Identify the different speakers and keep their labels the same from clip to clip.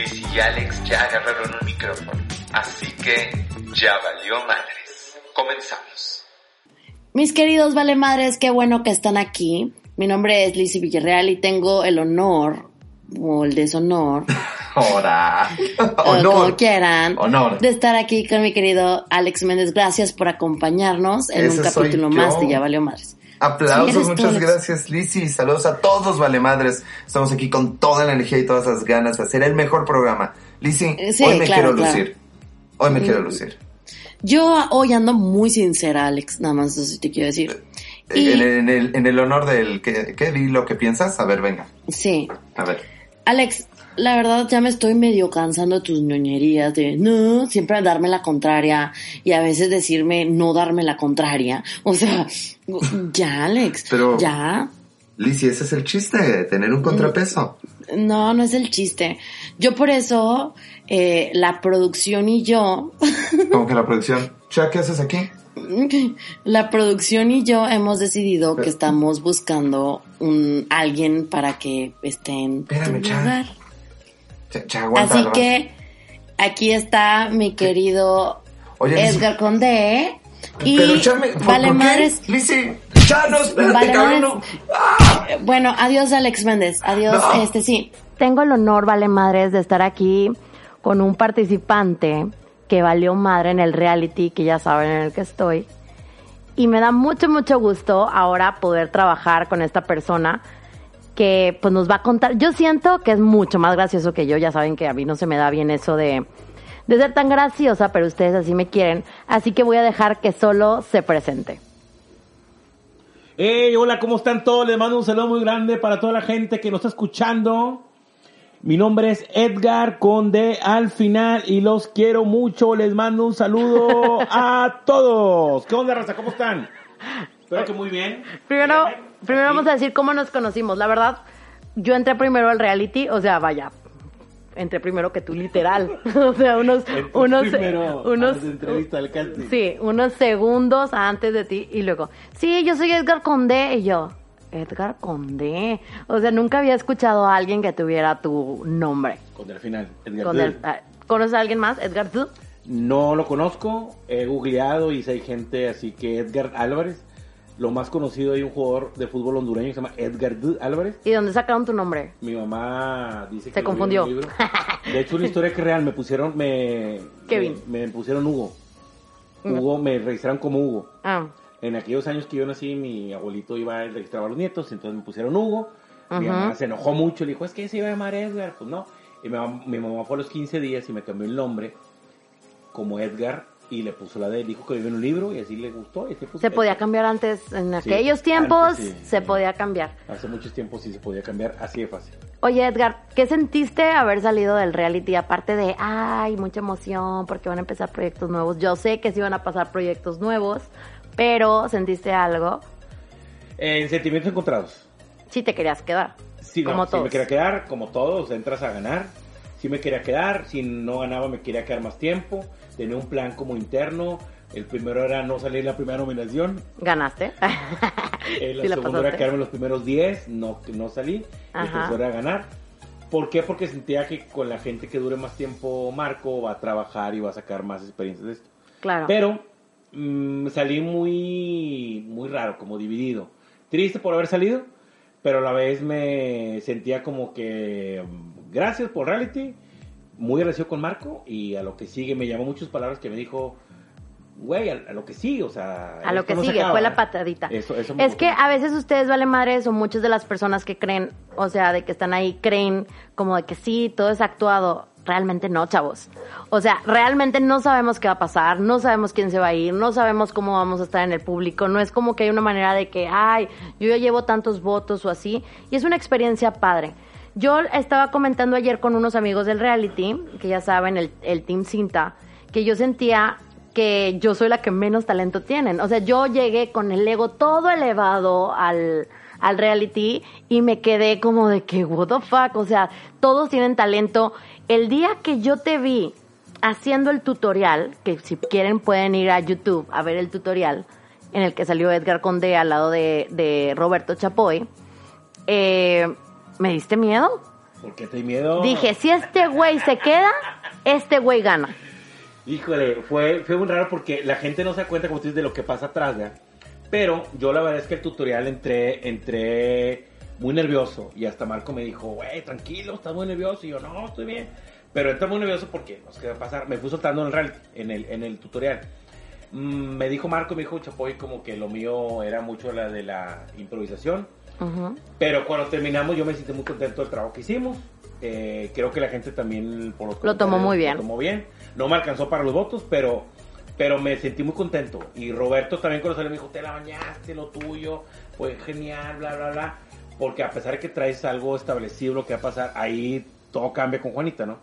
Speaker 1: Liz y Alex ya agarraron un micrófono, así que ya valió madres. Comenzamos.
Speaker 2: Mis queridos vale madres, qué bueno que están aquí. Mi nombre es Lizzy Villarreal y tengo el honor o el deshonor,
Speaker 3: Ahora.
Speaker 2: o como quieran,
Speaker 3: Honor.
Speaker 2: de estar aquí con mi querido Alex Méndez. Gracias por acompañarnos en
Speaker 3: Ese
Speaker 2: un capítulo más de Ya Valió Madres.
Speaker 3: Aplausos,
Speaker 2: ¿Quién eres tú,
Speaker 3: muchas gracias, Lizzy. Saludos a todos, vale madres. Estamos aquí con toda la energía y todas las ganas de hacer el mejor programa. Lizzy,
Speaker 2: Eh, sí,
Speaker 3: hoy me
Speaker 2: claro,
Speaker 3: quiero
Speaker 2: claro.
Speaker 3: lucir. Hoy me
Speaker 2: Mm.
Speaker 3: quiero lucir.
Speaker 2: Yo hoy ando muy sincera, Alex, nada más eso te quiero decir. Y-
Speaker 3: En, en el, en el honor del ¿qué, ¿qué di lo que piensas? A ver, venga.
Speaker 2: Sí.
Speaker 3: A ver.
Speaker 2: Alex, la verdad ya me estoy medio cansando de tus ñoñerías de no, siempre darme la contraria y a veces decirme no darme la contraria. O sea, ya, Alex,
Speaker 3: Pero-
Speaker 2: ya.
Speaker 3: Lizzy, ese es el chiste, tener un contrapeso.
Speaker 2: No, no es el chiste. Yo por eso, eh, la producción y yo,
Speaker 3: Como que la producción. Cha, ¿qué haces aquí?
Speaker 2: la producción y yo hemos decidido que estamos buscando un alguien para que esté en tu
Speaker 3: Espérame, Cha.
Speaker 2: lugar.
Speaker 3: Aguanta.
Speaker 2: Así que aquí está mi querido
Speaker 3: Oye,
Speaker 2: Edgar Condé y
Speaker 3: Pero échame, ¿por,
Speaker 2: vale
Speaker 3: por qué?
Speaker 2: madres.
Speaker 3: Espérate,
Speaker 2: Vale
Speaker 3: cabrón, no. ¡Ah!
Speaker 2: Eh, Bueno, adiós Alex Méndez, adiós,
Speaker 3: No.
Speaker 2: este sí. Tengo el honor, vale madres, de estar aquí con un participante que valió madre en el reality, que ya saben en el que estoy. Y me da mucho, mucho gusto ahora poder trabajar con esta persona que pues nos va a contar. Yo siento que es mucho más gracioso que yo, ya saben que a mí no se me da bien eso de, de ser tan graciosa, pero ustedes así me quieren. Así que voy a dejar que solo se presente.
Speaker 4: Hey, hola, ¿cómo están todos? Les mando un saludo muy grande para toda la gente que nos está escuchando. Mi nombre es Edgar Conde al final y los quiero mucho. Les mando un saludo a todos. ¿Qué onda, raza? ¿Cómo están? Espero que muy bien.
Speaker 2: Primero,
Speaker 4: Bien,
Speaker 2: primero vamos a decir cómo nos conocimos. La verdad, yo entré primero al reality, o sea, vaya, entré primero que tú, literal. o sea, unos, unos,
Speaker 4: primero
Speaker 2: unos,
Speaker 4: a la entrevista al casting.
Speaker 2: sí, unos segundos antes de ti y luego, sí, yo soy Edgar Condé y yo. Edgar Condé. O sea, nunca había escuchado a alguien que tuviera tu nombre.
Speaker 4: Con el final. Edgar
Speaker 2: Con el- ah, ¿Conoces a alguien más? Edgar tú.
Speaker 4: No lo conozco, he googleado y sé hay gente así que Edgar Álvarez. Lo más conocido hay un jugador de fútbol hondureño que se llama Edgar D. Álvarez.
Speaker 2: ¿Y dónde sacaron tu nombre?
Speaker 4: Mi mamá dice que
Speaker 2: Se
Speaker 4: lo
Speaker 2: confundió.
Speaker 4: en un libro. De hecho, una historia que es real, me pusieron, me,
Speaker 2: Kevin.
Speaker 4: me, me pusieron Hugo. Hugo, me registraron como Hugo.
Speaker 2: Ah,
Speaker 4: En aquellos años que yo nací, mi abuelito iba y registraba a los nietos, entonces me pusieron Hugo. Mi mamá se enojó mucho, le dijo, es que se iba a llamar Edgar. Pues no. Y mi mamá, mi mamá fue a los 15 días y me cambió el nombre como Edgar y le puso la D. Dijo que vive en un libro y así le gustó. Y así puso
Speaker 2: se podía cambiar antes, en
Speaker 4: Sí,
Speaker 2: aquellos tiempos
Speaker 4: antes sí,
Speaker 2: se
Speaker 4: sí.
Speaker 2: podía cambiar.
Speaker 4: Hace muchos tiempos sí se podía cambiar, así de fácil.
Speaker 2: Oye, Edgar, ¿qué sentiste haber salido del reality? Aparte de, ay, mucha emoción porque van a empezar proyectos nuevos. Yo sé que sí van a pasar proyectos nuevos, pero ¿sentiste algo?
Speaker 4: En sentimientos encontrados.
Speaker 2: Sí te querías quedar.
Speaker 4: Sí, no,
Speaker 2: como
Speaker 4: sí
Speaker 2: todos.
Speaker 4: me quería quedar, como todos, entras a ganar. Sí me quería quedar, si no ganaba me quería quedar más tiempo. Tenía un plan como interno. El primero era no salir la primera nominación.
Speaker 2: ¿Ganaste?
Speaker 4: El
Speaker 2: Sí la
Speaker 4: segundo era quedarme los primeros 10, no, no salí. El
Speaker 2: Ajá.
Speaker 4: tercero era ganar. ¿Por qué? Porque sentía que con la gente que dure más tiempo Marco va a trabajar y va a sacar más experiencias de esto.
Speaker 2: Claro.
Speaker 4: Pero mm, salí muy, muy raro, como dividido. Triste por haber salido, pero a la vez me sentía como que gracias por reality, muy agradecido con Marco y a lo que sigue me llamó muchas palabras que me dijo, güey, a, a lo que sigue, o sea...
Speaker 2: a lo que
Speaker 4: no
Speaker 2: sigue,
Speaker 4: acaba".
Speaker 2: fue la patadita.
Speaker 4: Eso- eso
Speaker 2: es que a veces ustedes vale madres o muchas de las personas que creen, o sea, de que están ahí, creen como de que sí, todo es actuado. Realmente no, chavos. O sea, realmente no sabemos qué va a pasar, no sabemos quién se va a ir, no sabemos cómo vamos a estar en el público. No es como que hay una manera de que, ay, yo ya llevo tantos votos o así. Y es una experiencia padre. Yo estaba comentando ayer con unos amigos del reality, que ya saben, el, el Team Cinta, que yo sentía que yo soy la que menos talento tienen. O sea, yo llegué con el ego todo elevado al, al reality y me quedé como de que, what the fuck, o sea, todos tienen talento. El día que yo te vi haciendo el tutorial, que si quieren pueden ir a YouTube a ver el tutorial, en el que salió Edgar Conde al lado de, de Roberto Chapoy, eh, me diste miedo.
Speaker 4: ¿Por qué te di miedo?
Speaker 2: Dije, si este güey se queda, este güey gana.
Speaker 4: Híjole, fue, fue muy raro porque la gente no se da cuenta, como tú dices, de lo que pasa atrás, ¿verdad? Pero yo la verdad es que el tutorial entré, entré muy nervioso y hasta Marco me dijo, güey, tranquilo, estás muy nervioso. Y yo, no, estoy bien. Pero entré muy nervioso porque, no sé qué va a pasar. Me fui soltando en el, reality, en el, en el tutorial. Mm, me dijo Marco, me dijo Chapoy, como que lo mío era mucho la de la improvisación. Pero cuando terminamos yo me sentí muy contento del trabajo que hicimos. Eh, creo que la gente también por los
Speaker 2: Lo tomó muy bien.
Speaker 4: Lo tomó bien. No me alcanzó para los votos, pero, pero me sentí muy contento. Y Roberto también cuando salió me dijo, te la bañaste, lo tuyo, fue genial, bla, bla, bla. Porque a pesar de que traes algo establecido, lo que va a pasar, ahí todo cambia con Juanita, ¿no?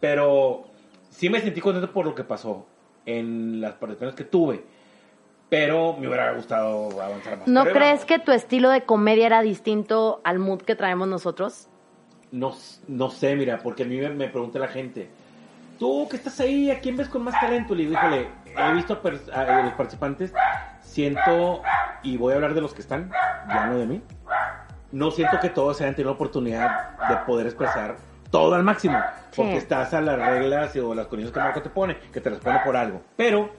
Speaker 4: Pero sí me sentí contento por lo que pasó en las participaciones que tuve. Pero me hubiera gustado avanzar más.
Speaker 2: ¿No
Speaker 4: Pero
Speaker 2: crees que tu estilo de comedia era distinto al mood que traemos nosotros?
Speaker 4: No, no sé, mira, porque a mí me, me pregunta la gente, tú que estás ahí, ¿a quién ves con más talento? Le digo, híjole, he visto a, a los participantes, siento, y voy a hablar de los que están, ya no de mí, no siento que todos hayan tenido la oportunidad de poder expresar todo al máximo, porque
Speaker 2: Sí.
Speaker 4: estás a las reglas o las condiciones que Marco te pone, que te responde por algo. Pero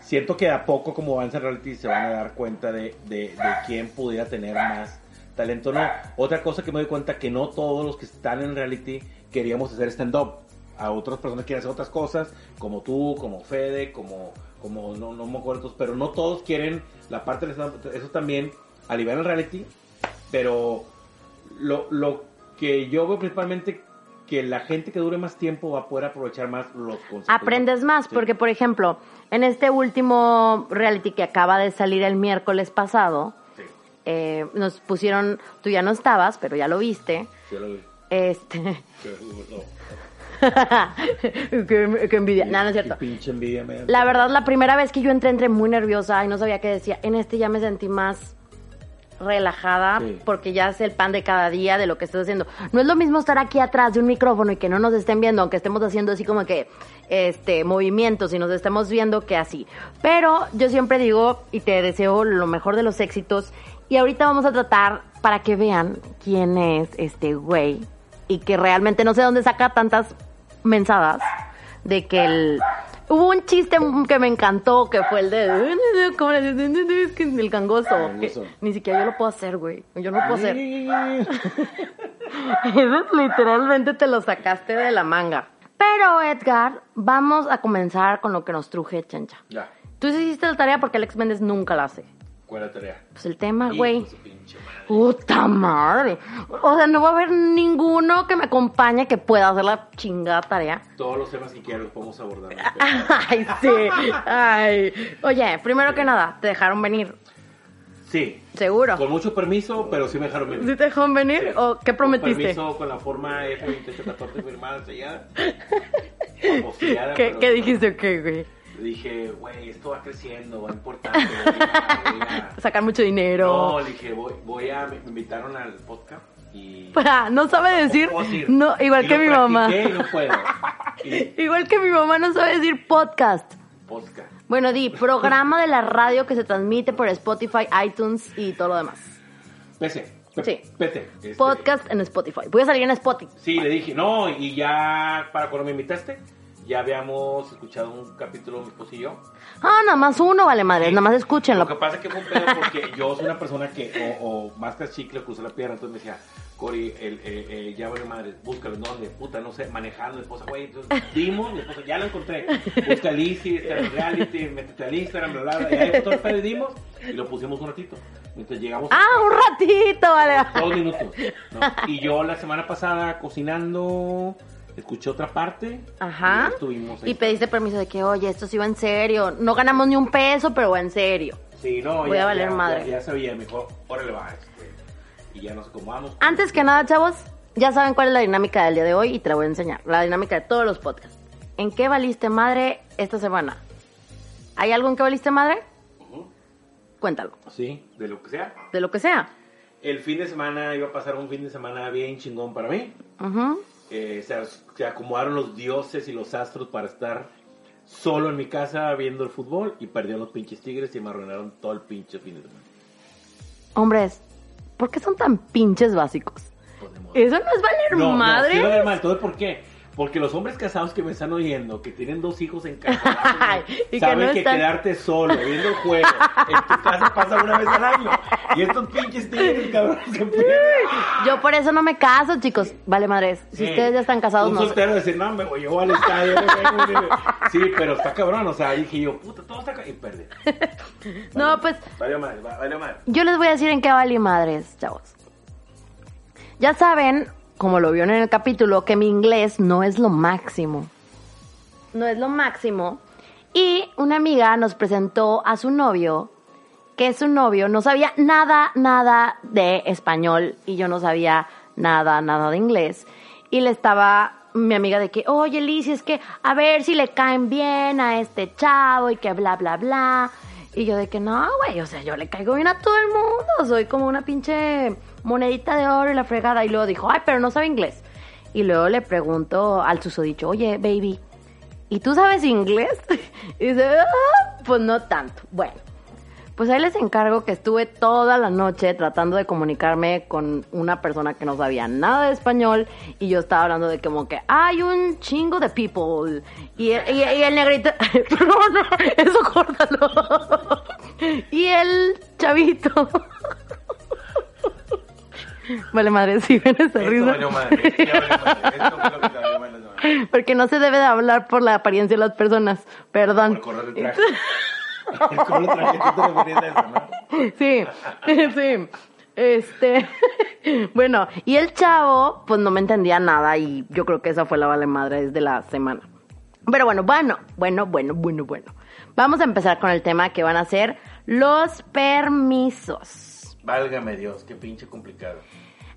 Speaker 4: siento que a poco, como avanza el reality, se van a dar cuenta de, de, de quién pudiera tener más talento no. Otra cosa que me doy cuenta que no todos los que están en reality queríamos hacer stand-up. A otras personas quieren hacer otras cosas, como tú, como Fede, como, como no, no me acuerdo, pero no todos quieren la parte del stand-up. Eso también alivia el reality, pero lo, lo que yo veo principalmente que la gente que dure más tiempo va a poder aprovechar más los conceptos.
Speaker 2: Aprendes más,
Speaker 4: Sí.
Speaker 2: porque por ejemplo, en este último reality que acaba de salir el miércoles pasado,
Speaker 4: Sí,
Speaker 2: eh, nos pusieron, tú ya no estabas, pero ya lo viste,
Speaker 4: sí, lo vi.
Speaker 2: este, qué, qué envidia, no, no es cierto.
Speaker 4: pinche envidia.
Speaker 2: La verdad, la primera vez que yo entré, entré muy nerviosa y no sabía qué decía. En este ya me sentí más relajada
Speaker 4: Sí.
Speaker 2: porque ya es el pan de cada día de lo que estás haciendo. No es lo mismo estar aquí atrás de un micrófono y que no nos estén viendo, aunque estemos haciendo así como que este movimientos y nos estemos viendo que así. Pero yo siempre digo y te deseo lo mejor de los éxitos y ahorita vamos a tratar para que vean quién es este güey y que realmente no sé dónde saca tantas mensadas de que el hubo un chiste que me encantó que fue el de ¿cómo le dices? Que el gangoso que
Speaker 4: Gangoso.
Speaker 2: ni siquiera yo lo puedo hacer güey. Yo no lo puedo hacer. Literalmente te lo sacaste de la manga. Pero Edgar vamos a comenzar con lo que nos truje chancha.
Speaker 4: Ya,
Speaker 2: tú hiciste la tarea porque Alex Méndez nunca la hace.
Speaker 4: ¿cuál es la tarea?
Speaker 2: pues el tema güey Puta madre. O sea, no va a haber ninguno que me acompañe que pueda hacer la chingada tarea.
Speaker 4: Todos los temas que quieras los podemos abordar.
Speaker 2: Ay, sí. Ay. Oye, primero que nada, te dejaron venir.
Speaker 4: Sí,
Speaker 2: Seguro.
Speaker 4: con mucho permiso, pero sí me dejaron venir.
Speaker 2: ¿Sí te dejaron venir
Speaker 4: Sí.
Speaker 2: o qué prometiste?
Speaker 4: Con permiso, con la forma F2814 firmada, sellada.
Speaker 2: ¿Qué, qué dijiste? ¿Qué, güey?
Speaker 4: Dije, güey, esto va creciendo, va importante. voy a- voy a-
Speaker 2: Sacar mucho dinero.
Speaker 4: No, le dije, voy, voy a. Me invitaron al podcast y.
Speaker 2: Ah, no sabe decir. No, igual
Speaker 4: Y
Speaker 2: que mi mamá.
Speaker 4: y no puedo. Y
Speaker 2: Igual que mi mamá no sabe decir podcast.
Speaker 4: podcast.
Speaker 2: Bueno, di, programa de la radio que se transmite por Spotify, iTunes y todo lo demás.
Speaker 4: PC.
Speaker 2: Sí.
Speaker 4: PC. este,
Speaker 2: Podcast en Spotify. Voy a salir en Spotify.
Speaker 4: Sí, le dije, no, y ya para cuando me invitaste, ya habíamos escuchado un capítulo, mi esposo y yo.
Speaker 2: Ah, nada más uno, vale madre. Nada más escúchenlo.
Speaker 4: Lo que pasa es que fue un pedo porque yo soy una persona que o, o mascas chicle o cruza la pierna, entonces me decía, Cori, el, eh, eh, ya vale madre, búscalo, ¿en ¿dónde? Puta, no sé, manejando, mi esposa, güey, entonces dimos, mi esposa, ya lo encontré, busca el Easy, está en reality, métete al Instagram, bla, bla, bla, y ahí todo el dimos, y lo pusimos un ratito, mientras llegamos
Speaker 2: Ah, un ratito, vale.
Speaker 4: dos minutos, ¿no? y yo la semana pasada cocinando, escuché otra parte,
Speaker 2: Ajá.
Speaker 4: y ahí.
Speaker 2: Y pediste permiso de que, oye, esto sí va en serio. No ganamos ni un peso, pero va en serio.
Speaker 4: Sí, no,
Speaker 2: Voy
Speaker 4: ya,
Speaker 2: a valer
Speaker 4: ya-
Speaker 2: madre.
Speaker 4: Ya, ya sabía, me dijo, órale va, este, y ya nos acomodamos.
Speaker 2: Antes que nada, chavos, ya saben cuál es la dinámica del día de hoy y te la voy a enseñar. La dinámica de todos los podcasts. ¿En qué valiste madre esta semana? ¿Hay algo en que valiste madre? Cuéntalo.
Speaker 4: Sí, de lo que sea.
Speaker 2: De lo que sea.
Speaker 4: El fin de semana iba a pasar un fin de semana bien chingón para mí.
Speaker 2: Ujú.
Speaker 4: Eh, se, se acomodaron los dioses y los astros para estar solo en mi casa viendo el fútbol y perdieron los pinches tigres y me arruinaron todo el pinche fin de semana.
Speaker 2: Hombres, ¿por qué son tan pinches básicos?
Speaker 4: Pues.
Speaker 2: Eso no es valer
Speaker 4: No,
Speaker 2: madre.
Speaker 4: no, sí valer madre. Entonces, ¿por qué? Porque los hombres casados que me están oyendo, que tienen dos hijos en casa,
Speaker 2: Y que
Speaker 4: saben
Speaker 2: no
Speaker 4: que
Speaker 2: están-
Speaker 4: quedarte solo, viendo el juego, en tu casa pasa una vez al año. Y estos pinches tigres, cabrones, que.
Speaker 2: Yo por eso no me caso, chicos. Vale, madres. Si
Speaker 4: Sí.
Speaker 2: ustedes ya están casados,
Speaker 4: Un
Speaker 2: no sé.
Speaker 4: soltero decir, no, me voy yo al estadio. me vengo, me vengo". Sí, pero está cabrón. O sea, dije yo, puta, todo está cabrón. Y perdí.
Speaker 2: No, pues
Speaker 4: Vale madre, va- vale madre.
Speaker 2: yo les voy a decir en qué vale madres, chavos. Ya saben, como lo vieron en el capítulo, que mi inglés no es lo máximo. No es lo máximo. Y una amiga nos presentó a su novio, que su novio no sabía nada, nada de español y yo no sabía nada, nada de inglés. Y le estaba mi amiga de que, oye, Liz, es que a ver si le caen bien a este chavo y que bla, bla, bla. Y yo de que no, güey, o sea, yo le caigo bien a todo el mundo, soy como una pinche monedita de oro y la fregada. Y luego dijo, ay, pero no sabe inglés. Y luego le pregunto al susodicho, oye, baby, ¿y tú sabes inglés? Y dice, "Ah, pues no tanto. Bueno, pues ahí les encargo que estuve toda la noche tratando de comunicarme con una persona que no sabía nada de español y yo estaba hablando de como que hay un chingo de people y el, el negrito, eso córtalo. y el chavito. Vale, madre, si ven esa
Speaker 4: Esto
Speaker 2: risa.
Speaker 4: valió madre. ya valió madre. Esto fue lo que te valió madre.
Speaker 2: Porque no se debe de hablar por la apariencia de las personas.
Speaker 4: Por
Speaker 2: Perdón.
Speaker 4: correr el traje. El color del traje, tú te referías a eso, ¿no?
Speaker 2: Sí, sí. Este, bueno, y el chavo, pues no me entendía nada y yo creo que esa fue la vale madre desde la semana. Pero bueno, bueno, bueno, bueno, bueno, bueno. Vamos a empezar con el tema que van a ser los permisos.
Speaker 4: Válgame Dios, qué pinche complicado.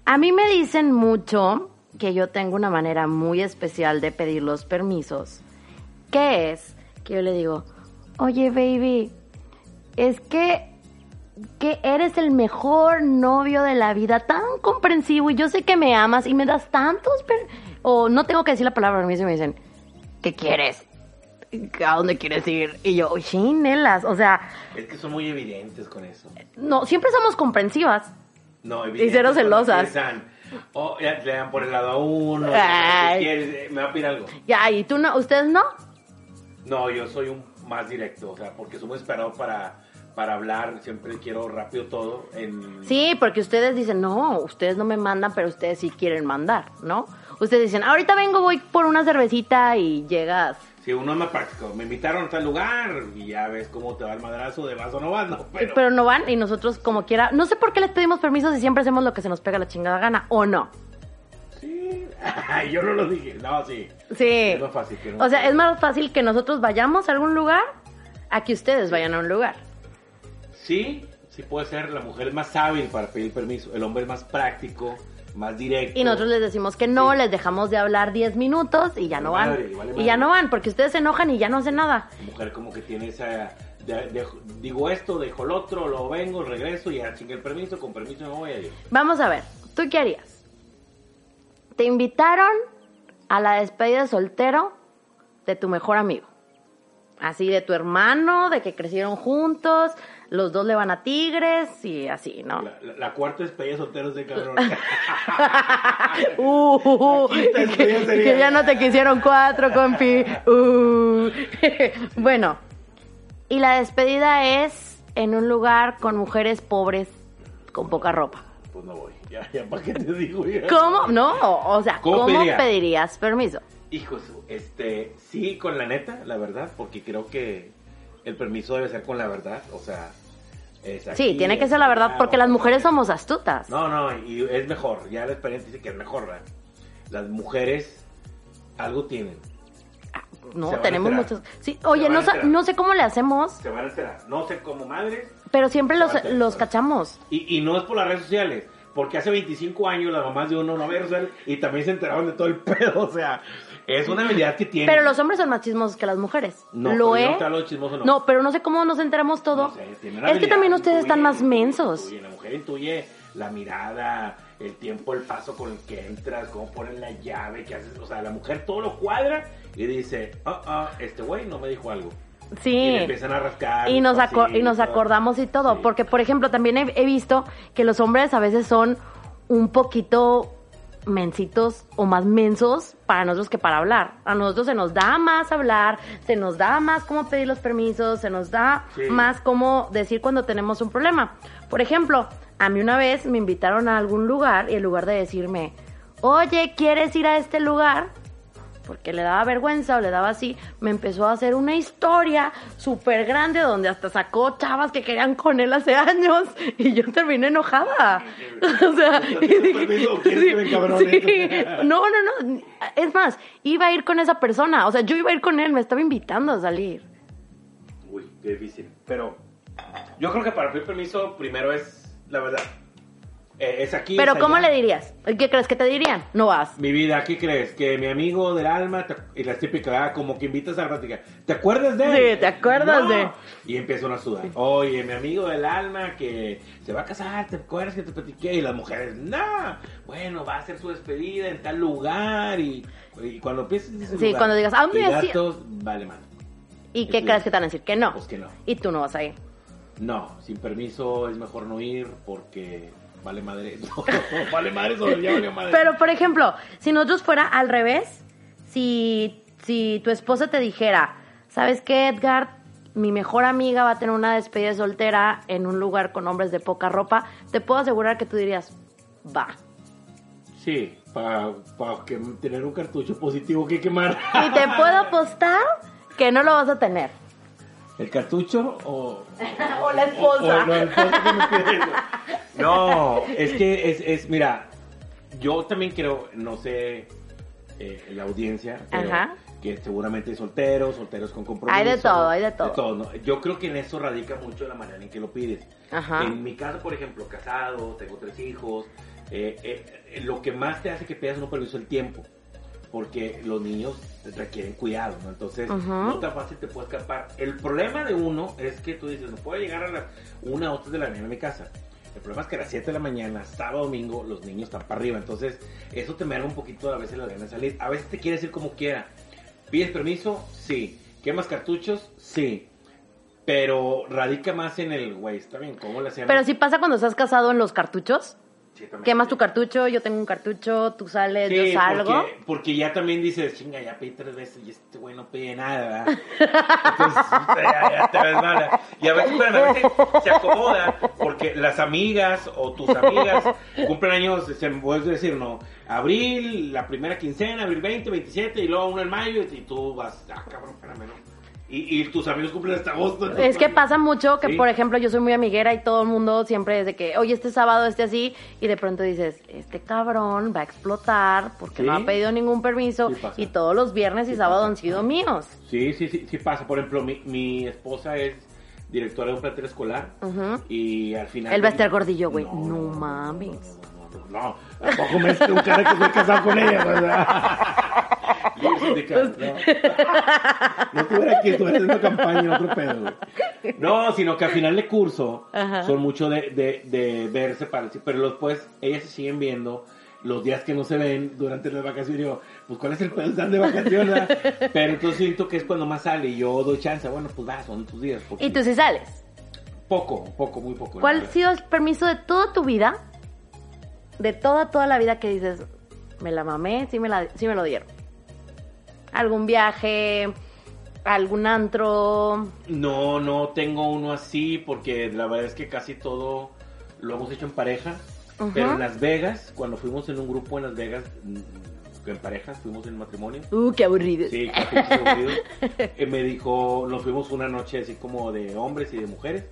Speaker 2: A mí me dicen mucho que yo tengo una manera muy especial de pedir los permisos, que es que yo le digo, oye baby, es que, que eres el mejor novio de la vida, tan comprensivo y yo sé que me amas y me das tantos, o no tengo que decir la palabra permiso y me dicen, ¿qué quieres? ¿A dónde quieres ir? Y yo, chinelas, o sea,
Speaker 4: Es que son muy evidentes con eso.
Speaker 2: no, siempre somos comprensivas.
Speaker 4: No,
Speaker 2: Y cero celosas.
Speaker 4: Empiezan, oh, le dan por el lado a uno.
Speaker 2: Ay.
Speaker 4: ¿qué quieres? Eh, Me va a pedir algo.
Speaker 2: Ya, y tú no, ustedes no.
Speaker 4: No, yo soy un más directo, o sea, porque soy muy esperado para, para hablar, siempre quiero rápido todo. En...
Speaker 2: Sí, porque ustedes dicen, no, ustedes no me mandan, pero ustedes sí quieren mandar, ¿no? Ustedes dicen, ahorita vengo, voy por una cervecita y llegas.
Speaker 4: Sí, uno es más práctico. Me invitaron a tal lugar y ya ves cómo te va el madrazo de vas o no vas, ¿no?
Speaker 2: Pero,
Speaker 4: Pero,
Speaker 2: no van y nosotros como quiera. No sé por qué les pedimos permiso si siempre hacemos lo que se nos pega la chingada gana, ¿o no?
Speaker 4: sí. Yo no lo dije. No, sí.
Speaker 2: Sí.
Speaker 4: Es más fácil que no.
Speaker 2: O sea, es más fácil que nosotros vayamos a algún lugar a que ustedes vayan a un lugar.
Speaker 4: Sí, sí puede ser. La mujer es más hábil para pedir permiso. El hombre es más práctico, más directo.
Speaker 2: Y nosotros les decimos que no,
Speaker 4: Sí.
Speaker 2: les dejamos de hablar 10 minutos y ya no van.
Speaker 4: Vale
Speaker 2: y ya no van, porque ustedes se enojan y ya no hacen nada.
Speaker 4: La mujer como que tiene esa... de- de- digo esto, dejo el otro, lo vengo, regreso y ya chingué el permiso, con permiso me voy a ir.
Speaker 2: Vamos a ver, ¿tú qué harías? Te invitaron a la despedida de soltero de tu mejor amigo. Así de tu hermano, de que crecieron juntos, los dos le van a Tigres y así, ¿no?
Speaker 4: La, la- la cuarta despedida de solteros de cabrón.
Speaker 2: Uh, que,
Speaker 4: sería-
Speaker 2: ya no te quisieron cuatro, compi. Uh. bueno, y la despedida es en un lugar con mujeres pobres con poca ropa.
Speaker 4: pues no voy. Ya, ya, ¿para qué te digo? Ya.
Speaker 2: ¿Cómo? No, o sea,
Speaker 4: ¿Cómo pedirías
Speaker 2: permiso?
Speaker 4: Hijo, este, sí, con la neta, la verdad, porque creo que el permiso debe ser con la verdad, o sea, es
Speaker 2: Sí,
Speaker 4: aquí,
Speaker 2: tiene que ser la verdad porque las mujeres somos astutas.
Speaker 4: No, no, y es mejor, ya la experiencia dice que es mejor, ¿verdad? Las mujeres algo tienen,
Speaker 2: No,
Speaker 4: se van a
Speaker 2: tenemos muchos. Sí, oye, no, no sé cómo le hacemos,
Speaker 4: se van a enterar, no sé cómo madres,
Speaker 2: pero siempre los, cachamos.
Speaker 4: y, y no es por las redes sociales, porque hace 25 años las mamás de uno no había y también se enteraron de todo el pedo, o sea, es una habilidad que tienen.
Speaker 2: Pero los hombres son más chismosos que las mujeres.
Speaker 4: No,
Speaker 2: Lo he.
Speaker 4: no
Speaker 2: pero no sé cómo nos enteramos todo.
Speaker 4: No sé, tiene una
Speaker 2: es que también ustedes
Speaker 4: intuye,
Speaker 2: están más mensos.
Speaker 4: intuye. La mujer intuye la mirada, el tiempo, el paso con el que entras, cómo pones la llave, qué haces. O sea, la mujer todo lo cuadra y dice, ah, ah, este güey no me dijo algo. Y
Speaker 2: Sí.
Speaker 4: le empiezan a rascar.
Speaker 2: Y nos, aco- y nos acordamos y todo.
Speaker 4: Sí.
Speaker 2: Porque, por ejemplo, también he, he visto que los hombres a veces son un poquito mensitos o más mensos para nosotros que para hablar. A nosotros se nos da más hablar, se nos da más cómo pedir los permisos, se nos da
Speaker 4: Sí.
Speaker 2: más cómo decir cuando tenemos un problema. Por ejemplo, a mí una vez me invitaron a algún lugar y en lugar de decirme, oye, ¿quieres ir a este lugar? Porque le daba vergüenza o le daba así, me empezó a hacer una historia súper grande donde hasta sacó chavas que querían con él hace años y yo terminé enojada. o sea, y
Speaker 4: ¿Tienes
Speaker 2: dije,
Speaker 4: encabrones?
Speaker 2: sí. no, no, no. Es más, iba a ir con esa persona, o sea, yo iba a ir con él, me estaba invitando a salir.
Speaker 4: Uy, qué difícil. Pero yo creo que para pedir permiso, primero es, la verdad, eh, es aquí.
Speaker 2: Pero ¿cómo
Speaker 4: allá.
Speaker 2: le dirías? ¿Qué crees que te dirían? No vas.
Speaker 4: Mi vida, ¿qué crees? Que mi amigo del alma, te- y la típica, ah, como que invitas a la plática, ¿te acuerdas de él?
Speaker 2: Sí, ¿te acuerdas
Speaker 4: No.
Speaker 2: de?
Speaker 4: Y empiezan a sudar. Oye, mi amigo del alma que se va a casar, ¿te acuerdas que te platiqué? Y las mujeres, no, bueno, va a hacer su despedida en tal lugar. Y, y cuando empieces ese
Speaker 2: Sí,
Speaker 4: lugar,
Speaker 2: cuando digas, ah, mira, sí.
Speaker 4: datos, vale mal.
Speaker 2: ¿Y qué
Speaker 4: Sí.
Speaker 2: crees que te van a decir? Que no.
Speaker 4: Pues que no.
Speaker 2: Y tú no vas a ir.
Speaker 4: No, sin permiso es mejor no ir porque vale madre. No, vale madre sobre ya valió madre.
Speaker 2: Pero, por ejemplo, si nosotros fuera al revés, si, si tu esposa te dijera, ¿sabes qué, Edgar? Mi mejor amiga va a tener una despedida de soltera en un lugar con hombres de poca ropa, te puedo asegurar que tú dirías, va.
Speaker 4: Sí, para tener un cartucho positivo que quemar.
Speaker 2: Y te puedo apostar que no lo vas a tener.
Speaker 4: ¿El cartucho o,
Speaker 2: o la esposa.
Speaker 4: o la esposa que me pide eso? No, es que es, es, mira, yo también creo, no sé, eh, la audiencia, pero
Speaker 2: Ajá.
Speaker 4: que seguramente hay solteros, solteros con compromiso.
Speaker 2: Hay de todo, hay de todo.
Speaker 4: ¿no? Yo creo que en eso radica mucho la manera en que lo pides.
Speaker 2: Ajá.
Speaker 4: En mi caso, por ejemplo, casado, tengo tres hijos, eh, eh, eh, lo que más te hace que pidas un permiso es el tiempo. Porque los niños requieren cuidado, ¿no? Entonces,
Speaker 2: Ujú.
Speaker 4: no tan fácil te puede escapar. El problema de uno es que tú dices, no puedo llegar a las una o tres de la mañana a mi casa. El problema es que a las 7 de la mañana, sábado, domingo, los niños están para arriba. Entonces, eso te merma un poquito a veces las ganas de salir. A veces te quieres ir como quiera. ¿Pides permiso? Sí. ¿Quemas cartuchos? Sí. Pero radica más en el, güey, está bien, ¿cómo le hacemos?
Speaker 2: Pero si pasa cuando estás casado en los cartuchos,
Speaker 4: Sí,
Speaker 2: quemas tu cartucho, yo tengo un cartucho, tú sales,
Speaker 4: Sí,
Speaker 2: yo salgo.
Speaker 4: Porque, porque ya también dices, chinga, ya pedí tres veces y este güey no pide nada, ¿verdad? Entonces, ya, ya te ves mala. Y a veces, espérame, a veces se acomoda porque las amigas o tus amigas cumplen años, se puedes decir, no, abril, la primera quincena, abril 20, 27 y luego uno en mayo y tú vas, ah, cabrón, espérame, ¿no? Y, y tus amigos cumplen hasta agosto.
Speaker 2: Es que pasa mucho que,
Speaker 4: Sí.
Speaker 2: por ejemplo, yo soy muy amiguera y todo el mundo siempre es de que, oye, este sábado, este así, y de pronto dices, este cabrón va a explotar porque no ha pedido ningún permiso
Speaker 4: Sí
Speaker 2: y todos los viernes y sábado
Speaker 4: pasa.
Speaker 2: han sido míos.
Speaker 4: Sí, sí, sí, sí pasa. Por ejemplo, mi, mi esposa es directora de un plantel escolar y al final...
Speaker 2: Él va a estar gordillo, güey. No mames.
Speaker 4: No, no, no. Tampoco me un cara que estoy casado con ella, ¿verdad? Sindical, no. No estuviera aquí, estuviera haciendo campaña en otro pedo, güey. No, sino que al final de curso
Speaker 2: Ajá.
Speaker 4: son mucho de, de, de verse para pero después ellas se siguen viendo los días que no se ven durante las vacaciones. Y digo, pues ¿cuál es el pedo estar de vacaciones? Pero entonces siento que es cuando más sale y yo doy chance. Bueno, pues va, son tus días. porque-
Speaker 2: Y tú sí sales.
Speaker 4: Poco, poco, muy poco.
Speaker 2: ¿Cuál ha sido el permiso de toda tu vida? De toda, toda la vida que dices, me la mamé, sí me, la, sí me lo dieron. ¿Algún viaje? ¿Algún antro?
Speaker 4: No, no tengo uno así porque la verdad es que casi todo lo hemos hecho en pareja. Pero en Las Vegas, cuando fuimos en un grupo en Las Vegas, mm, en parejas, fuimos en matrimonio.
Speaker 2: Uh, qué aburrido.
Speaker 4: Sí, aburrido. Eh, me dijo, nos fuimos una noche así como de hombres y de mujeres.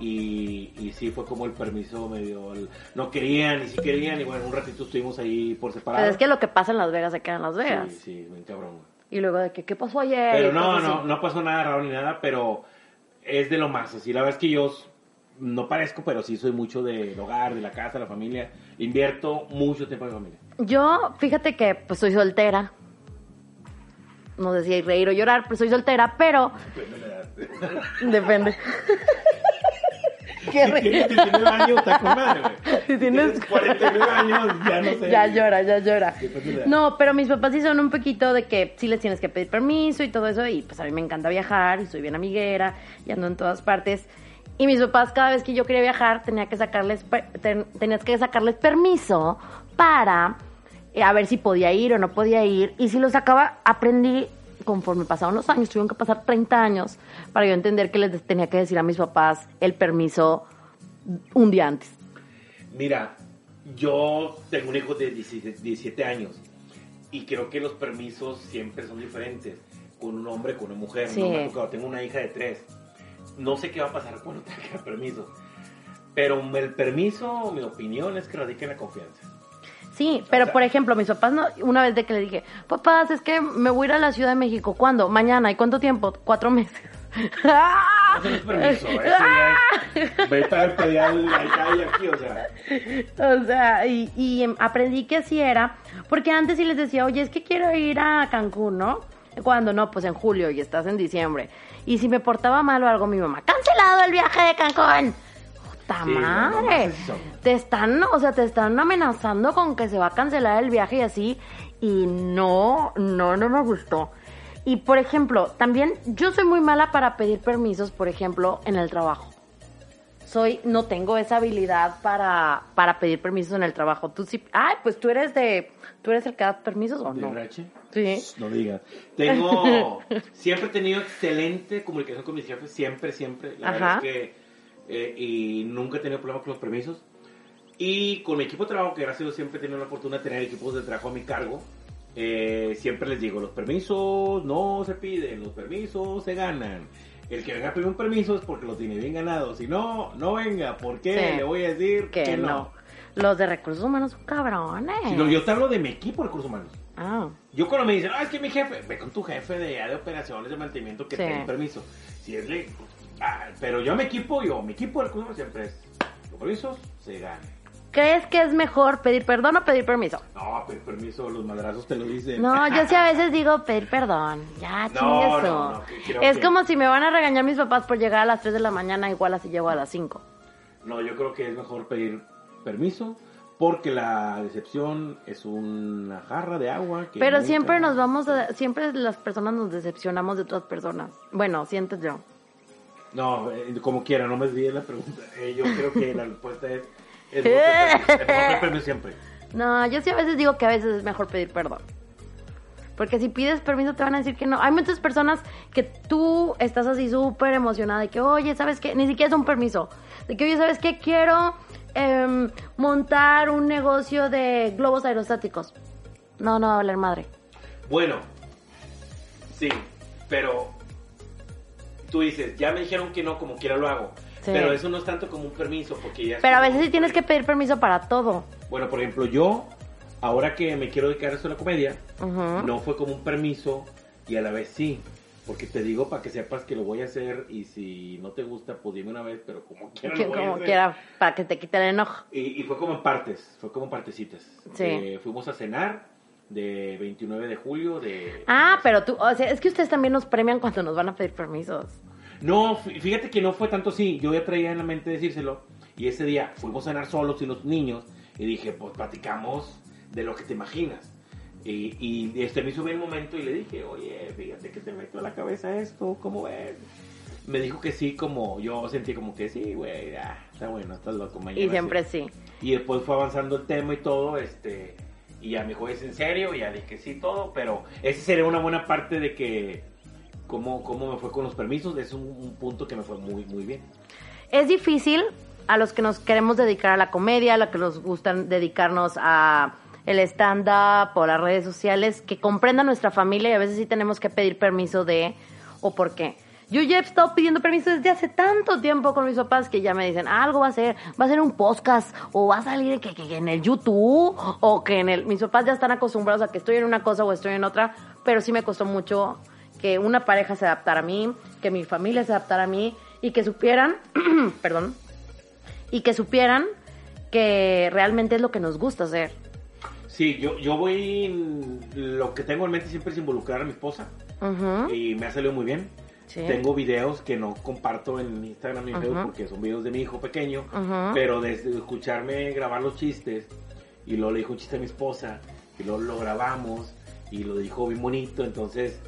Speaker 4: Y, y sí, fue como el permiso medio. el- no querían y sí querían. Y bueno, un ratito estuvimos ahí por separado.
Speaker 2: Es que lo que pasa en Las Vegas se queda en Las Vegas.
Speaker 4: Sí, sí, bien cabrón.
Speaker 2: Y luego de que, ¿qué pasó ayer?
Speaker 4: Pero no, no,
Speaker 2: así.
Speaker 4: no pasó nada raro ni nada, pero es de lo más así. La verdad es que yo no parezco, pero sí soy mucho del hogar, de la casa, de la familia. Invierto mucho tiempo en mi familia.
Speaker 2: Yo, fíjate que pues soy soltera. No sé si hay reír o llorar, pero soy soltera, pero depende. Qué
Speaker 4: Si tienes 19 años, está con madre, güey.
Speaker 2: Si tienes-
Speaker 4: 49 años, ya no sé.
Speaker 2: Ya llora, ya llora.
Speaker 4: Edad.
Speaker 2: No, pero mis papás sí son un poquito de que sí les tienes que pedir permiso y todo eso. Y pues a mí me encanta viajar y soy bien amiguera y ando en todas partes. Y mis papás cada vez que yo quería viajar tenía que sacarles ten- tenías que sacarles permiso para eh, a ver si podía ir o no podía ir. Y si lo sacaba, aprendí, conforme pasaron los años, tuvieron que pasar 30 años para yo entender que les tenía que decir a mis papás el permiso un día antes.
Speaker 4: Mira, yo tengo un hijo de 17 17 años y creo que los permisos siempre son diferentes con un hombre, con una mujer.
Speaker 2: Sí.
Speaker 4: No me ha tocado, tengo una hija de tres. No sé qué va a pasar cuando tenga permiso. Pero el permiso, mi opinión es que radica en la confianza.
Speaker 2: Sí, pero
Speaker 4: O sea-
Speaker 2: por ejemplo, mis papás, no, una vez de que le dije, papás, es que me voy a ir a la Ciudad de México. ¿Cuándo? Mañana. ¿Y cuánto tiempo? Cuatro meses.
Speaker 4: Eso no es permiso, eso ya es. Vete al pedial acá y aquí, o sea.
Speaker 2: O sea, y, y aprendí que así era, porque antes sí les decía, oye, es que quiero ir a Cancún, ¿no? Cuando no, pues en julio y estás en diciembre. Y si me portaba mal o algo, mi mamá, cancelado el viaje de Cancún. ¡Puta
Speaker 4: Sí,
Speaker 2: madre! te están, o sea, te están amenazando con que se va a cancelar el viaje y así. Y no, no, no me gustó. Y por ejemplo, también yo soy muy mala para pedir permisos, por ejemplo, en el trabajo soy, no tengo esa habilidad para, para pedir permisos en el trabajo. Tú sí, ay, pues tú eres de, tú eres el que da permisos o
Speaker 4: ¿De
Speaker 2: no?
Speaker 4: rache?
Speaker 2: Sí.
Speaker 4: No digas. Tengo, siempre he tenido excelente comunicación con mis jefes, siempre, siempre. La
Speaker 2: Ajá.
Speaker 4: verdad es que, eh, y nunca he tenido problemas con los permisos. Y con mi equipo de trabajo, que gracias a Dios siempre he tenido la oportunidad de tener equipos de trabajo a mi cargo, eh, siempre les digo, los permisos no se piden, los permisos se ganan. El que venga a pedir un permiso es porque lo tiene bien ganado. Si no, no venga. ¿Por qué?
Speaker 2: Sí.
Speaker 4: Le voy a decir
Speaker 2: Que
Speaker 4: que,
Speaker 2: no.
Speaker 4: no.
Speaker 2: Los de recursos humanos son cabrones.
Speaker 4: Si no, yo te hablo de mi equipo de recursos humanos.
Speaker 2: Ah,
Speaker 4: Yo cuando me dicen, ah, es que mi jefe, ve con tu jefe de, de operaciones de mantenimiento que
Speaker 2: Sí.
Speaker 4: te permiso. Si es ah, pero yo mi equipo, yo, mi equipo recursos humanos siempre es, los permisos se ganan.
Speaker 2: ¿crees que es mejor pedir perdón o pedir permiso?
Speaker 4: No, pedir permiso, los madrazos te lo dicen.
Speaker 2: No, yo sí a veces digo pedir perdón. Ya,
Speaker 4: No,
Speaker 2: chingue
Speaker 4: no,
Speaker 2: eso.
Speaker 4: no, creo
Speaker 2: es
Speaker 4: que-
Speaker 2: como si me van a regañar mis papás por llegar a las 3 de la mañana, igual así llego a las 5.
Speaker 4: No, yo creo que es mejor pedir permiso porque la decepción es una jarra de agua. Que
Speaker 2: Pero
Speaker 4: nunca-
Speaker 2: siempre nos vamos a, siempre las personas nos decepcionamos de otras personas. Bueno, siento yo.
Speaker 4: No, eh, como quiera, no me desvíes la pregunta. Eh, yo creo que la respuesta es, es mejor pedir siempre.
Speaker 2: No, yo sí a veces digo que a veces es mejor pedir perdón. Porque si pides permiso te van a decir que no. Hay muchas personas que tú estás así súper emocionada de que, oye, ¿sabes qué? Ni siquiera es un permiso. De que, oye, ¿sabes qué? Quiero em, montar un negocio de globos aerostáticos. No, no va a valer madre.
Speaker 4: Bueno, sí, pero tú dices, ya me dijeron que no, como quiera lo hago.
Speaker 2: Sí.
Speaker 4: Pero eso no es tanto como un permiso, porque ya...
Speaker 2: Pero a veces sí tienes que pedir permiso para todo.
Speaker 4: Bueno, por ejemplo, yo, ahora que me quiero dedicar a esto de la comedia,
Speaker 2: Ujú.
Speaker 4: no fue como un permiso y a la vez sí. Porque te digo para que sepas que lo voy a hacer y si no te gusta, pues dime una vez, pero como quiera lo voy a
Speaker 2: como
Speaker 4: hacer.
Speaker 2: quiera, para que te quite el enojo.
Speaker 4: Y, y fue como en partes, fue como en partecitas.
Speaker 2: Sí.
Speaker 4: Eh, fuimos a cenar de 29 de julio de...
Speaker 2: Ah, pero tú, o sea, es que ustedes también nos premian cuando nos van a pedir permisos.
Speaker 4: No, fí- fíjate que no fue tanto así. Yo ya traía en la mente decírselo. Y ese día fuimos a cenar solos y los niños. Y dije, pues platicamos de lo que te imaginas. Y, y este me hizo bien el momento y le dije, oye, fíjate que te meto a la cabeza esto, ¿cómo ves? Me dijo que sí, como yo sentí como que sí, güey, ah, está bueno, estás loco mañana.
Speaker 2: Y siempre
Speaker 4: sí".
Speaker 2: sí.
Speaker 4: Y después fue avanzando el tema y todo, este, y ya me dijo, ¿es en serio? Y ya dije, sí, todo, pero ese sería una buena parte de que, cómo, cómo me fue con los permisos, es un, un punto que me fue muy, muy bien.
Speaker 2: Es difícil a los que nos queremos dedicar a la comedia, a los que nos gustan dedicarnos a el stand-up o las redes sociales, que comprendan nuestra familia y a veces sí tenemos que pedir permiso de o por qué. Yo ya he estado pidiendo permiso desde hace tanto tiempo con mis papás que ya me dicen, "Ah, algo va a ser, va a ser un podcast o va a salir que, que- que en el YouTube o que en el... Mis papás ya están acostumbrados a que estoy en una cosa o estoy en otra, pero sí me costó mucho que una pareja se adaptara a mí, que mi familia se adaptara a mí y que supieran, perdón, y que supieran que realmente es lo que nos gusta hacer.
Speaker 4: Sí, yo, yo voy, lo que tengo en mente siempre es involucrar a mi esposa, y me ha salido muy bien.
Speaker 2: Sí.
Speaker 4: Tengo videos que no comparto en Instagram y en Facebook porque son videos de mi hijo pequeño, pero desde escucharme grabar los chistes y luego le dijo un chiste a mi esposa y luego lo grabamos y lo dijo bien bonito, entonces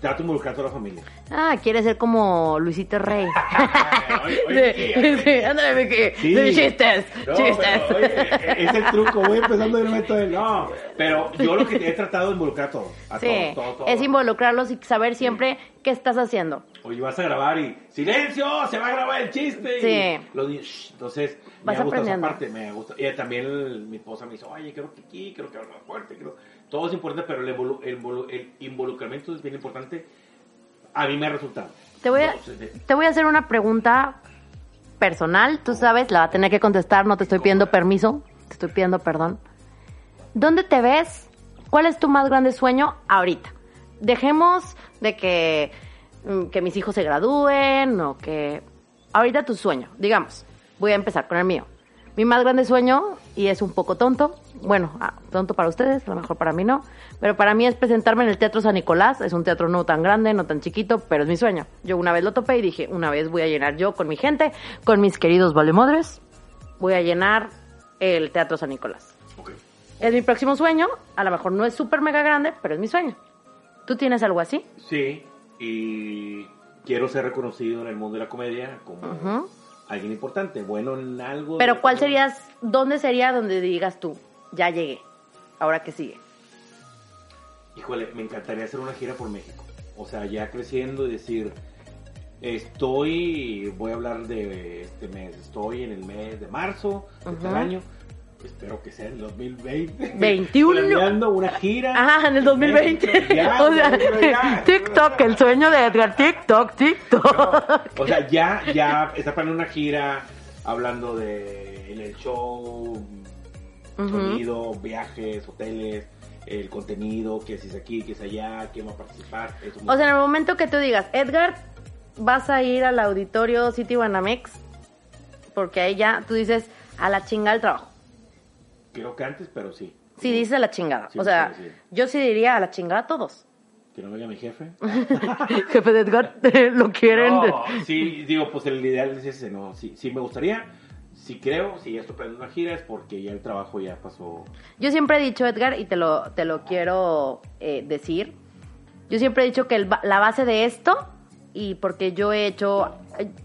Speaker 4: trato de involucrar a toda la familia.
Speaker 2: Ah, quiere ser como Luisito Rey.
Speaker 4: Oye, oye,
Speaker 2: Sí,
Speaker 4: sí,
Speaker 2: ándale.
Speaker 4: Sí,
Speaker 2: chistes,
Speaker 4: No,
Speaker 2: chistes.
Speaker 4: pero, oye, e- es el truco, voy empezando irme todo el- No, pero yo lo que he tratado de involucrar a todos. A
Speaker 2: Sí, es involucrarlos y saber siempre qué estás haciendo.
Speaker 4: Oye, vas a grabar y ¡silencio! ¡Se va a grabar el chiste!
Speaker 2: Sí.
Speaker 4: Y los niños, "Shh". entonces,
Speaker 2: Vas
Speaker 4: me gusta esa parte, me gusta. Y también el- mi esposa me dice, oye, creo que aquí, creo que más fuerte, creo... Todo es importante, pero el, involu- el involu- el involucramiento es bien importante. A mí me ha resultado.
Speaker 2: Te voy a,
Speaker 4: Entonces,
Speaker 2: te voy a hacer una pregunta personal, tú sabes, la va a tener que contestar, no te estoy pidiendo permiso, te estoy pidiendo perdón. ¿Dónde te ves? ¿Cuál es tu más grande sueño ahorita? Dejemos de que, mm, que mis hijos se gradúen o que... Ahorita tu sueño, digamos, voy a empezar con el mío. Mi más grande sueño, y es un poco tonto, bueno, ah, tonto para ustedes, a lo mejor para mí no, pero para mí es presentarme en el Teatro San Nicolás, es un teatro no tan grande, no tan chiquito, pero es mi sueño. Yo una vez lo topé y dije, una vez voy a llenar yo con mi gente, con mis queridos valemodres, voy a llenar el Teatro San Nicolás.
Speaker 4: ok.
Speaker 2: Es mi próximo sueño, a lo mejor no es súper mega grande, pero es mi sueño. ¿Tú tienes algo así?
Speaker 4: Sí, y quiero ser reconocido en el mundo de la comedia como. Alguien importante, bueno en algo.
Speaker 2: Pero ¿cuál serías, dónde sería donde digas tú, ya llegué, ahora que sigue?
Speaker 4: Híjole, me encantaría hacer una gira por México. O sea, ya creciendo y decir, estoy, voy a hablar de este mes, estoy en el mes de marzo de tal
Speaker 2: Ujú.
Speaker 4: año. Espero que sea en el 2020.
Speaker 2: 21.
Speaker 4: Planeando una gira.
Speaker 2: Ajá, en el 2020.
Speaker 4: México, ya,
Speaker 2: o sea,
Speaker 4: ya.
Speaker 2: TikTok, el sueño de Edgar, TikTok, TikTok.
Speaker 4: O sea, ya, ya está planeando una gira hablando de en el show, sonido, viajes, hoteles, el contenido, que si es aquí, que es allá, quién va a participar. Eso
Speaker 2: O sea, en el momento que tú digas, Edgar, vas a ir al auditorio City Banamex, porque ahí ya tú dices, a la chingada el trabajo.
Speaker 4: Creo que antes, pero sí.
Speaker 2: Sí, dices a la chingada.
Speaker 4: Sí,
Speaker 2: o sea,
Speaker 4: sí, sí.
Speaker 2: yo sí diría a la chingada a todos.
Speaker 4: Que no venga mi jefe.
Speaker 2: Jefe de Edgar, lo quieren.
Speaker 4: No, sí, digo, pues el ideal es ese, ¿no? Sí, sí me gustaría, sí creo, si ya estoy planeando una gira es porque ya el trabajo ya pasó.
Speaker 2: Yo siempre he dicho, Edgar, y te lo, te lo quiero eh, decir, yo siempre he dicho que el la base de esto, y porque yo he hecho,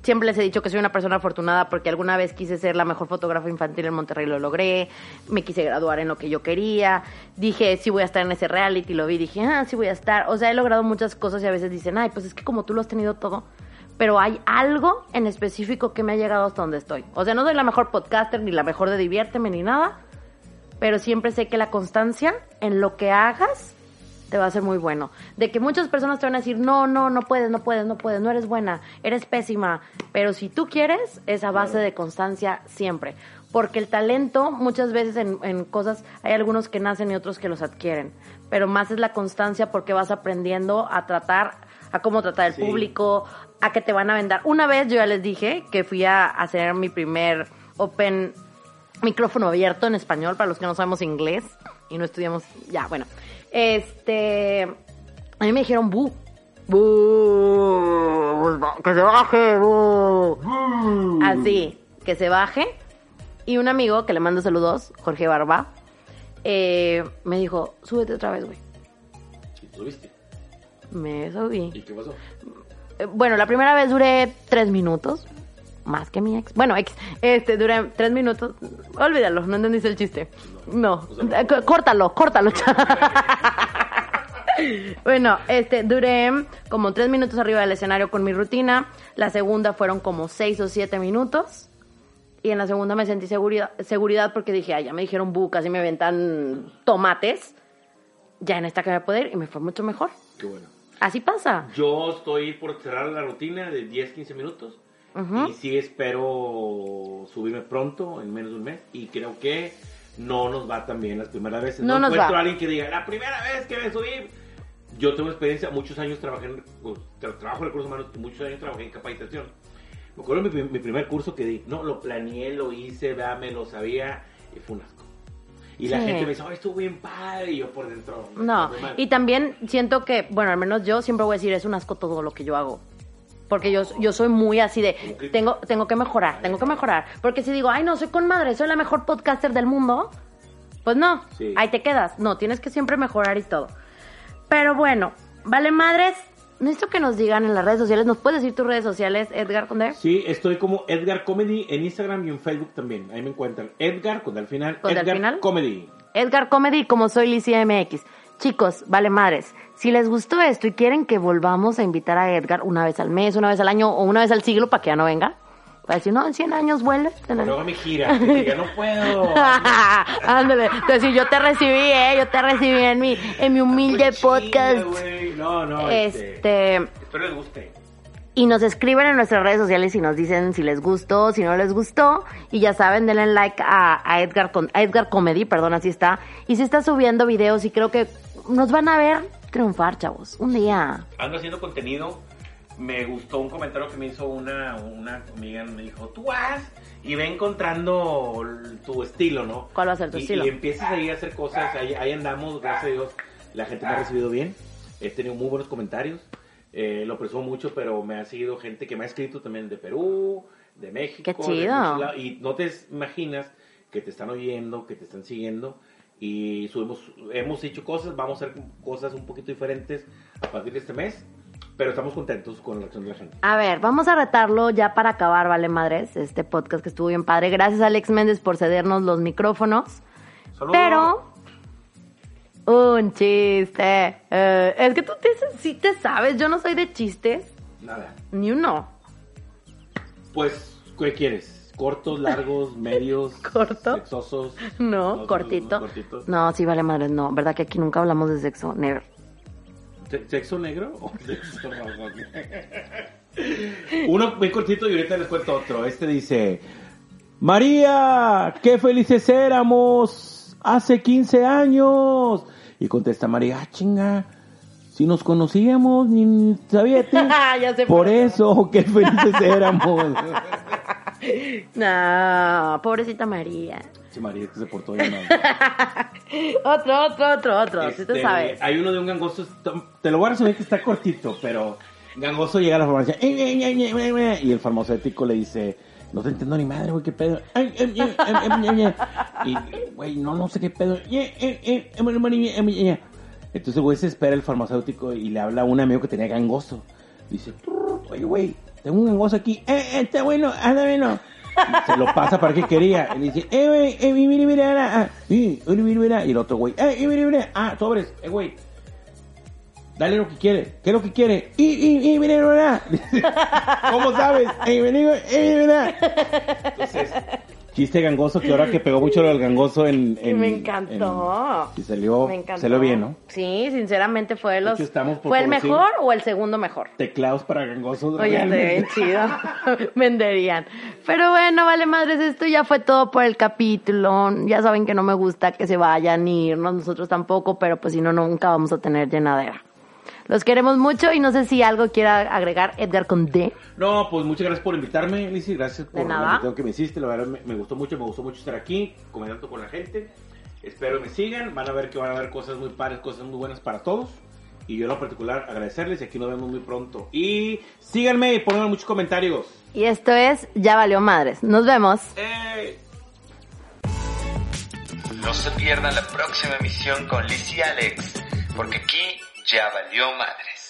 Speaker 2: siempre les he dicho que soy una persona afortunada porque alguna vez quise ser la mejor fotógrafa infantil en Monterrey, lo logré, me quise graduar en lo que yo quería, dije, sí voy a estar en ese reality, lo vi, dije, ah, sí voy a estar, o sea, he logrado muchas cosas y a veces dicen, ay, pues es que como tú lo has tenido todo, pero hay algo en específico que me ha llegado hasta donde estoy. O sea, no soy la mejor podcaster, ni la mejor de diviérteme, ni nada, pero siempre sé que la constancia en lo que hagas te va a ser muy bueno. De que muchas personas te van a decir, no, no, no puedes, no puedes, no puedes, no eres buena, eres pésima. Pero si tú quieres, esa base de constancia siempre. Porque el talento, muchas veces en, en cosas, hay algunos que nacen y otros que los adquieren. Pero más es la constancia porque vas aprendiendo a tratar, a cómo tratar al
Speaker 4: Sí.
Speaker 2: público, a que te van a vender. Una vez yo ya les dije que fui a hacer mi primer open micrófono abierto en español para los que no sabemos inglés y no estudiamos ya bueno este a mí me dijeron bu bu que se baje bu así que se baje y un amigo que le mando saludos Jorge Barba eh, me dijo súbete otra vez güey
Speaker 4: ¿Y viste?
Speaker 2: me subí
Speaker 4: ¿Y qué pasó?
Speaker 2: Bueno, la primera vez duré tres minutos. Más que mi ex. Bueno, ex. Este, duré tres minutos. Olvídalo, no entendiste el chiste. No. Córtalo, córtalo. bueno, este, duré como tres minutos arriba del escenario con mi rutina. La segunda fueron como seis o siete minutos. Y en la segunda me sentí seguridad, seguridad porque dije, ay, ya me dijeron bu, casi me aventan tomates. Ya en esta que me puedo ir y me fue mucho mejor.
Speaker 4: Qué bueno.
Speaker 2: Así pasa.
Speaker 4: Yo estoy por cerrar la rutina de 10-15 minutos.
Speaker 2: Ujú.
Speaker 4: Y sí espero subirme pronto, en menos de un mes. Y creo que no nos va tan bien las primeras veces.
Speaker 2: No
Speaker 4: No,
Speaker 2: nos
Speaker 4: encuentro
Speaker 2: va.
Speaker 4: a alguien que diga, la primera vez que me subí. Yo tengo experiencia, muchos años trabajé en, pues, tra- trabajo en recursos humanos, muchos años trabajé en capacitación. Me acuerdo mi, mi primer curso que di, no, lo planeé, lo hice, vea, me lo sabía, y fue un asco. Y la
Speaker 2: Sí.
Speaker 4: gente me dice, oh, estuvo bien padre, y yo por dentro.
Speaker 2: No, y también siento que, bueno, al menos yo siempre voy a decir, es un asco todo lo que yo hago. Porque yo, yo soy muy así de, tengo, tengo que mejorar, tengo que mejorar. Porque si digo, ay, no, soy con madre, soy la mejor podcaster del mundo, pues no,
Speaker 4: Sí.
Speaker 2: ahí te quedas. No, tienes que siempre mejorar y todo. Pero bueno, vale madres, necesito que nos digan en las redes sociales. ¿Nos puedes decir tus redes sociales, Edgar Conde?
Speaker 4: Sí, estoy como Edgar Comedy en Instagram y en Facebook también. Ahí me encuentran. Edgar con al final.
Speaker 2: ¿Con
Speaker 4: Edgar
Speaker 2: final?
Speaker 4: Comedy.
Speaker 2: Edgar Comedy, como soy Licia MX. Chicos, vale madres. Si les gustó esto y quieren que volvamos a invitar a Edgar una vez al mes, una vez al año o una vez al siglo para que ya no venga, para decir, no, en 100 años vuelve.
Speaker 4: Luego me gira. Que diga, no puedo.
Speaker 2: Ándale. Entonces, yo te recibí, ¿eh? Yo te recibí en mi, en mi humilde
Speaker 4: Pues chinga,
Speaker 2: podcast.
Speaker 4: güey. No, no.
Speaker 2: Este.
Speaker 4: Espero les guste.
Speaker 2: Y nos escriben en nuestras redes sociales y nos dicen si les gustó, si no les gustó. Y ya saben, denle like a, a Edgar, con, a Edgar Comedy, perdón, así está. Y se está subiendo videos y creo que nos van a ver triunfar, chavos. Un día.
Speaker 4: Ando haciendo contenido. Me gustó un comentario que me hizo una, una amiga. Me dijo, tú haz y ve encontrando tu estilo, ¿no?
Speaker 2: ¿Cuál va a ser tu
Speaker 4: y,
Speaker 2: estilo?
Speaker 4: Y empiezas ahí a hacer cosas. Ahí, ahí andamos, gracias a Dios. La gente me ha recibido bien. He tenido muy buenos comentarios. Eh, lo presumo mucho, pero me ha seguido gente que me ha escrito también de Perú, de México.
Speaker 2: Qué
Speaker 4: de
Speaker 2: chido.
Speaker 4: lados, y no te imaginas que te están oyendo, que te están siguiendo. Y subimos, hemos hecho cosas, vamos a hacer cosas un poquito diferentes a partir de este mes. Pero estamos contentos con la reacción de la gente.
Speaker 2: A ver, vamos a retarlo ya para acabar, vale madres, este podcast que estuvo bien padre. Gracias Alex Méndez por cedernos los micrófonos.
Speaker 4: Saludos.
Speaker 2: Pero un chiste. Eh, es que tú te, sí te sabes, yo no soy de chistes,
Speaker 4: Nada.
Speaker 2: ni uno.
Speaker 4: Pues, ¿qué quieres? ¿Cortos, largos, medios?
Speaker 2: ¿Corto?
Speaker 4: ¿Sexosos?
Speaker 2: No, cortito.
Speaker 4: cortitos.
Speaker 2: No, sí, vale madres, no. ¿Verdad que aquí nunca hablamos de sexo?
Speaker 4: ¿Se- ¿Sexo negro o sexo? Uno muy cortito y ahorita les cuento otro. Este dice: María, qué felices éramos hace 15 años. Y contesta María: "Ah, chinga, si nos conocíamos, ni sabía.
Speaker 2: Ya sé
Speaker 4: Por
Speaker 2: por
Speaker 4: eso, qué felices éramos.
Speaker 2: No, pobrecita María.
Speaker 4: Sí, María, que se portó bien mal.
Speaker 2: Otro, otro, otro, otro. Si tú
Speaker 4: Este,
Speaker 2: sabes.
Speaker 4: Hay uno de un gangoso, te lo voy a resumir que está cortito, pero gangoso llega a la farmacia "Eh, eh, eh, eh, eh", y el farmacéutico le dice, no te entiendo ni madre, güey, qué pedo. "Ay, eh, eh, eh, eh, eh", Y, güey, no, no sé qué pedo. "Eh, eh, eh, eh, eh, eh, eh, eh". Entonces güey se espera el farmacéutico y le habla a un amigo que tenía gangoso. Dice, "Trrr, oye, güey, tengo un gangoso aquí. Eh, eh, está bueno, anda bueno. Y se lo pasa para que quería. Y dice, eh, güey, eh, mira, mira, ah, sí, mira. Y el otro güey, eh, mira, mira, ah, sobres, eh, güey. Dale lo que quiere, ¿qué es lo que quiere? Y, y, y, mira, mira. ¿Cómo sabes? Eh, mira, mira, eh, mira. Entonces, chiste gangoso que ahora que pegó mucho lo del gangoso en. en
Speaker 2: me encantó.
Speaker 4: en- y salió,
Speaker 2: Me encantó.
Speaker 4: salió bien, ¿no?
Speaker 2: Sí, sinceramente fue de los.
Speaker 4: hecho,
Speaker 2: ¿Fue el mejor o el segundo mejor?
Speaker 4: Teclados para gangosos.
Speaker 2: Oye, bien chido. Venderían. Pero bueno, vale madres, esto ya fue todo por el capítulo. Ya saben que no me gusta que se vayan ni irnos, nosotros tampoco, pero pues si no, nunca vamos a tener llenadera. Los queremos mucho y no sé si algo quiera agregar Edgar con D.
Speaker 4: No, pues muchas gracias por invitarme, Lizzy. Gracias por la invitación que me hiciste. La verdad me, me gustó mucho, me gustó mucho estar aquí, comentando con la gente. Espero que me sigan. Van a ver que van a haber cosas muy padres, cosas muy buenas para todos. Y yo en lo particular agradecerles y aquí nos vemos muy pronto. Y síganme y pongan muchos comentarios.
Speaker 2: Y esto es Ya Valió Madres. Nos vemos.
Speaker 4: ¡Ey!
Speaker 1: No se pierdan la próxima emisión con Liz y Alex, porque aquí ya valió madre.